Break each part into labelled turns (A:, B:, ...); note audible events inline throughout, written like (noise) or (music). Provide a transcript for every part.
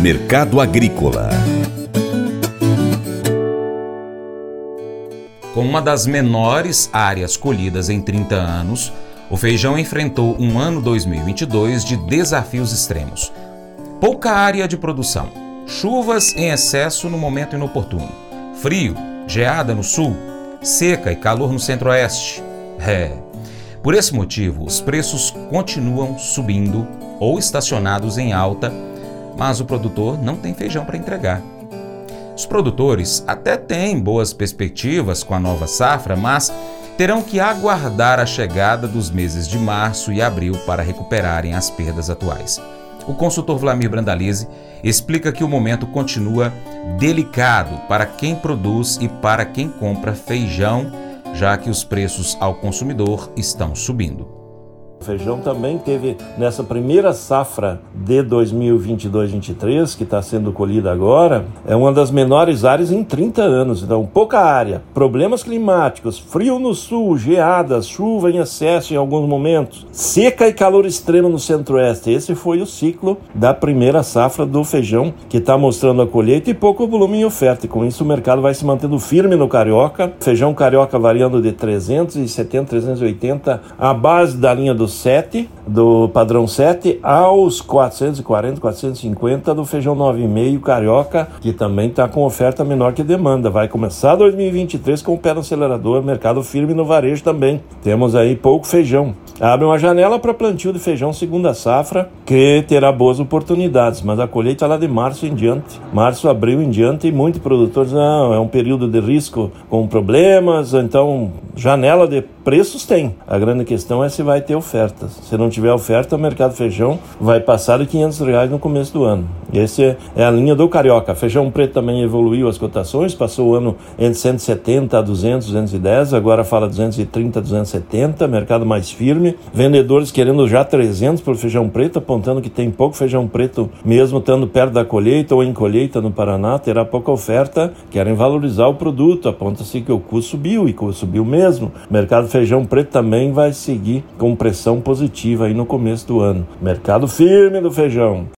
A: Mercado Agrícola.
B: Com uma das menores áreas colhidas em 30 anos, o feijão enfrentou um ano 2022 de desafios extremos. Pouca área de produção, chuvas em excesso no momento inoportuno, frio, geada no sul, seca e calor no centro-oeste. É. Por esse motivo, os preços continuam subindo ou estacionados em alta, mas o produtor não tem feijão para entregar. Os produtores até têm boas perspectivas com a nova safra, mas terão que aguardar a chegada dos meses de março e abril para recuperarem as perdas atuais. O consultor Vlamir Brandalize explica que o momento continua delicado para quem produz e para quem compra feijão, já que os preços ao consumidor estão subindo.
C: O feijão também teve nessa primeira safra de 2022-23, que está sendo colhida agora, é uma das menores áreas em 30 anos. Então, pouca área, problemas climáticos, frio no sul, geadas, chuva em excesso em alguns momentos, seca e calor extremo no centro-oeste. Esse foi o ciclo da primeira safra do feijão, que está mostrando a colheita e pouco volume em oferta. E com isso, o mercado vai se mantendo firme no carioca. Feijão carioca variando de 370, 380, a base da linha do 7, do padrão 7, aos 440, 450 do feijão 9,5 carioca, que também está com oferta menor que demanda. Vai começar 2023 com o pé no acelerador, mercado firme no varejo também. Temos aí pouco feijão. Abre uma janela para plantio de feijão segunda safra, que terá boas oportunidades, mas a colheita lá de março em diante. Março, abril em diante, e muitos produtores, não, é um período de risco com problemas, então janela de preços tem. A grande questão é se vai ter ofertas. Se não tiver oferta, o mercado feijão vai passar de 500 reais no começo do ano. Essa é a linha do Carioca. Feijão preto também evoluiu as cotações, passou o ano entre 170 a 200, 210, agora fala 230 a 270, mercado mais firme vendedores querendo já 300 por feijão preto, apontando que tem pouco feijão preto, mesmo estando perto da colheita ou em colheita no Paraná, terá pouca oferta, querem valorizar o produto, aponta-se que o custo subiu e o custo subiu mesmo. O mercado feijão preto também vai seguir com pressão positiva aí no começo do ano. Mercado firme do feijão.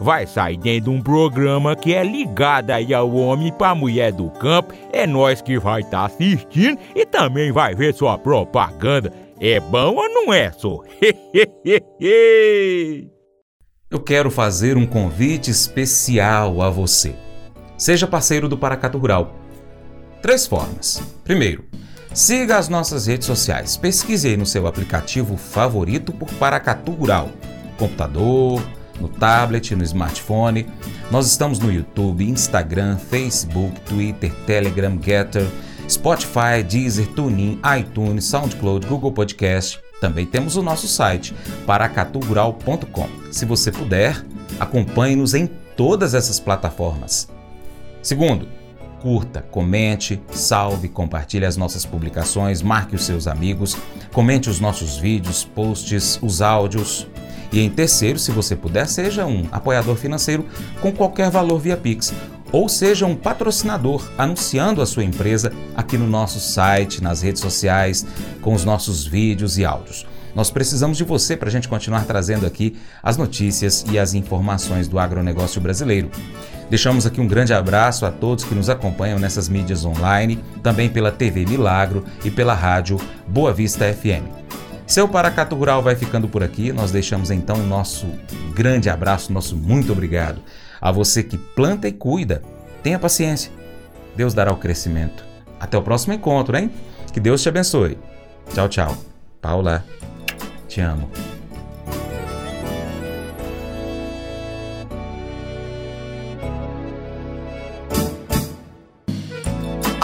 D: vai sair dentro de um programa que é ligado aí ao homem para mulher do campo. É nós que vai estar tá assistindo e também vai ver sua propaganda. É bom ou não é, só? (laughs)
B: Eu quero fazer um convite especial a você. Seja parceiro do Paracato Rural. Três formas. Primeiro, siga as nossas redes sociais. Pesquise aí no seu aplicativo favorito por Paracatu Rural. Computador, no tablet, no smartphone. Nós estamos no YouTube, Instagram, Facebook, Twitter, Telegram, Getter Spotify, Deezer, TuneIn, iTunes, SoundCloud, Google Podcast. Também temos o nosso site, paracatugural.com. Se você puder, acompanhe-nos em todas essas plataformas. Segundo, curta, comente, salve, compartilhe as nossas publicações, marque os seus amigos, comente os nossos vídeos, posts, os áudios. E em terceiro, se você puder, seja um apoiador financeiro com qualquer valor via Pix ou seja um patrocinador anunciando a sua empresa aqui no nosso site, nas redes sociais, com os nossos vídeos e áudios. Nós precisamos de você para a gente continuar trazendo aqui as notícias e as informações do agronegócio brasileiro. Deixamos aqui um grande abraço a todos que nos acompanham nessas mídias online, também pela TV Milagro e pela rádio Boa Vista FM. Seu Paracato Rural vai ficando por aqui. Nós deixamos então o nosso grande abraço, nosso muito obrigado. A você que planta e cuida, tenha paciência. Deus dará o crescimento. Até o próximo encontro, hein? Que Deus te abençoe. Tchau, tchau. Paula, te amo.